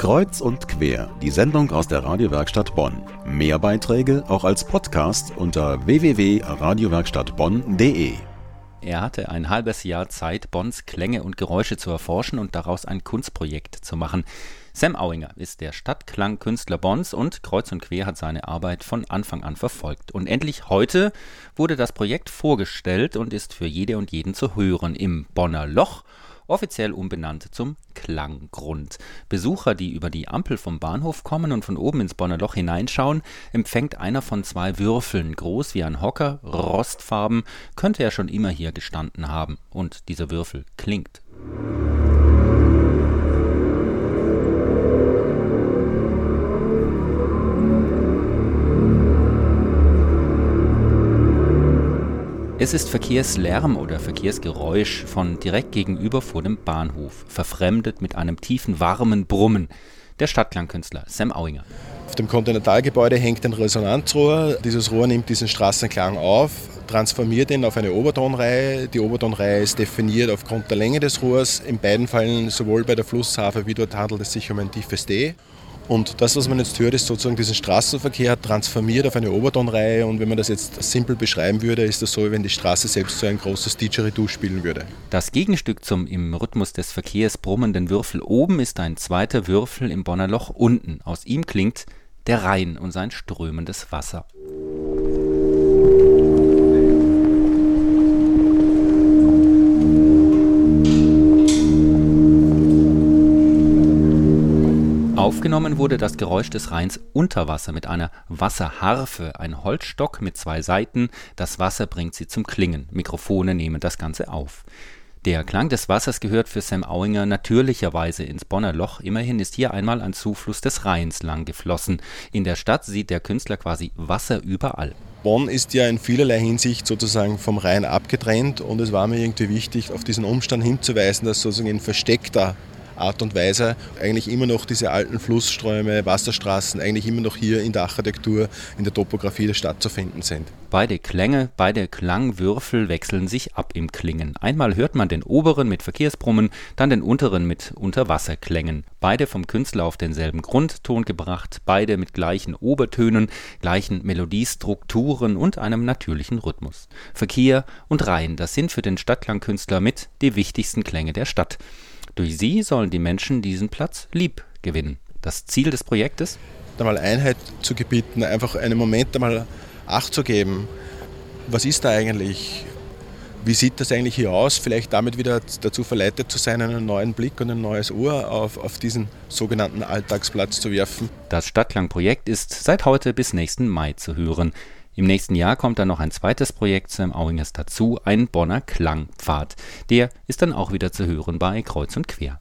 Kreuz und quer, die Sendung aus der Radiowerkstatt Bonn. Mehr Beiträge auch als Podcast unter www.radiowerkstattbonn.de. Er hatte ein halbes Jahr Zeit, Bonns Klänge und Geräusche zu erforschen und daraus ein Kunstprojekt zu machen. Sam Auinger ist der Stadtklangkünstler Bonns und Kreuz und Quer hat seine Arbeit von Anfang an verfolgt. Und endlich heute wurde das Projekt vorgestellt und ist für jede und jeden zu hören im Bonner Loch offiziell umbenannt zum Klanggrund. Besucher, die über die Ampel vom Bahnhof kommen und von oben ins Bonner Loch hineinschauen, empfängt einer von zwei Würfeln, groß wie ein Hocker, rostfarben, könnte er schon immer hier gestanden haben. Und dieser Würfel klingt. Es ist Verkehrslärm oder Verkehrsgeräusch von direkt gegenüber vor dem Bahnhof, verfremdet mit einem tiefen, warmen Brummen. Der Stadtklangkünstler Sam Auinger. Auf dem Kontinentalgebäude hängt ein Resonanzrohr. Dieses Rohr nimmt diesen Straßenklang auf, transformiert ihn auf eine Obertonreihe. Die Obertonreihe ist definiert aufgrund der Länge des Rohrs. In beiden Fällen, sowohl bei der Flusshafe wie dort handelt es sich um ein tiefes D. Und das, was man jetzt hört, ist sozusagen diesen Straßenverkehr transformiert auf eine Obertonreihe. Und wenn man das jetzt simpel beschreiben würde, ist das so, wie wenn die Straße selbst so ein großes Didgeridoo spielen würde. Das Gegenstück zum im Rhythmus des Verkehrs brummenden Würfel oben ist ein zweiter Würfel im Bonner Loch unten. Aus ihm klingt der Rhein und sein strömendes Wasser. Aufgenommen wurde das Geräusch des Rheins unter Wasser mit einer Wasserharfe, ein Holzstock mit zwei Saiten. Das Wasser bringt sie zum Klingen. Mikrofone nehmen das Ganze auf. Der Klang des Wassers gehört für Sam Auinger natürlicherweise ins Bonner Loch. Immerhin ist hier einmal ein Zufluss des Rheins lang geflossen. In der Stadt sieht der Künstler quasi Wasser überall. Bonn ist ja in vielerlei Hinsicht sozusagen vom Rhein abgetrennt und es war mir irgendwie wichtig, auf diesen Umstand hinzuweisen, dass sozusagen ein versteckter Art und Weise eigentlich immer noch diese alten Flussströme, Wasserstraßen eigentlich immer noch hier in der Architektur, in der Topografie der Stadt zu finden sind. Beide Klänge, beide Klangwürfel wechseln sich ab im Klingen. Einmal hört man den oberen mit Verkehrsbrummen, dann den unteren mit Unterwasserklängen. Beide vom Künstler auf denselben Grundton gebracht, beide mit gleichen Obertönen, gleichen Melodiestrukturen und einem natürlichen Rhythmus. Verkehr und Rhein, das sind für den Stadtklangkünstler mit die wichtigsten Klänge der Stadt. Durch sie sollen die Menschen diesen Platz lieb gewinnen. Das Ziel des Projektes? Da mal Einheit zu gebieten, einfach einen Moment einmal Acht zu geben. Was ist da eigentlich? Wie sieht das eigentlich hier aus? Vielleicht damit wieder dazu verleitet zu sein, einen neuen Blick und ein neues Ohr auf, auf diesen sogenannten Alltagsplatz zu werfen. Das Stadtklangprojekt ist seit heute bis nächsten Mai zu hören. Im nächsten Jahr kommt dann noch ein zweites Projekt Sam Auingers dazu, ein Bonner Klangpfad. Der ist dann auch wieder zu hören bei Kreuz und Quer.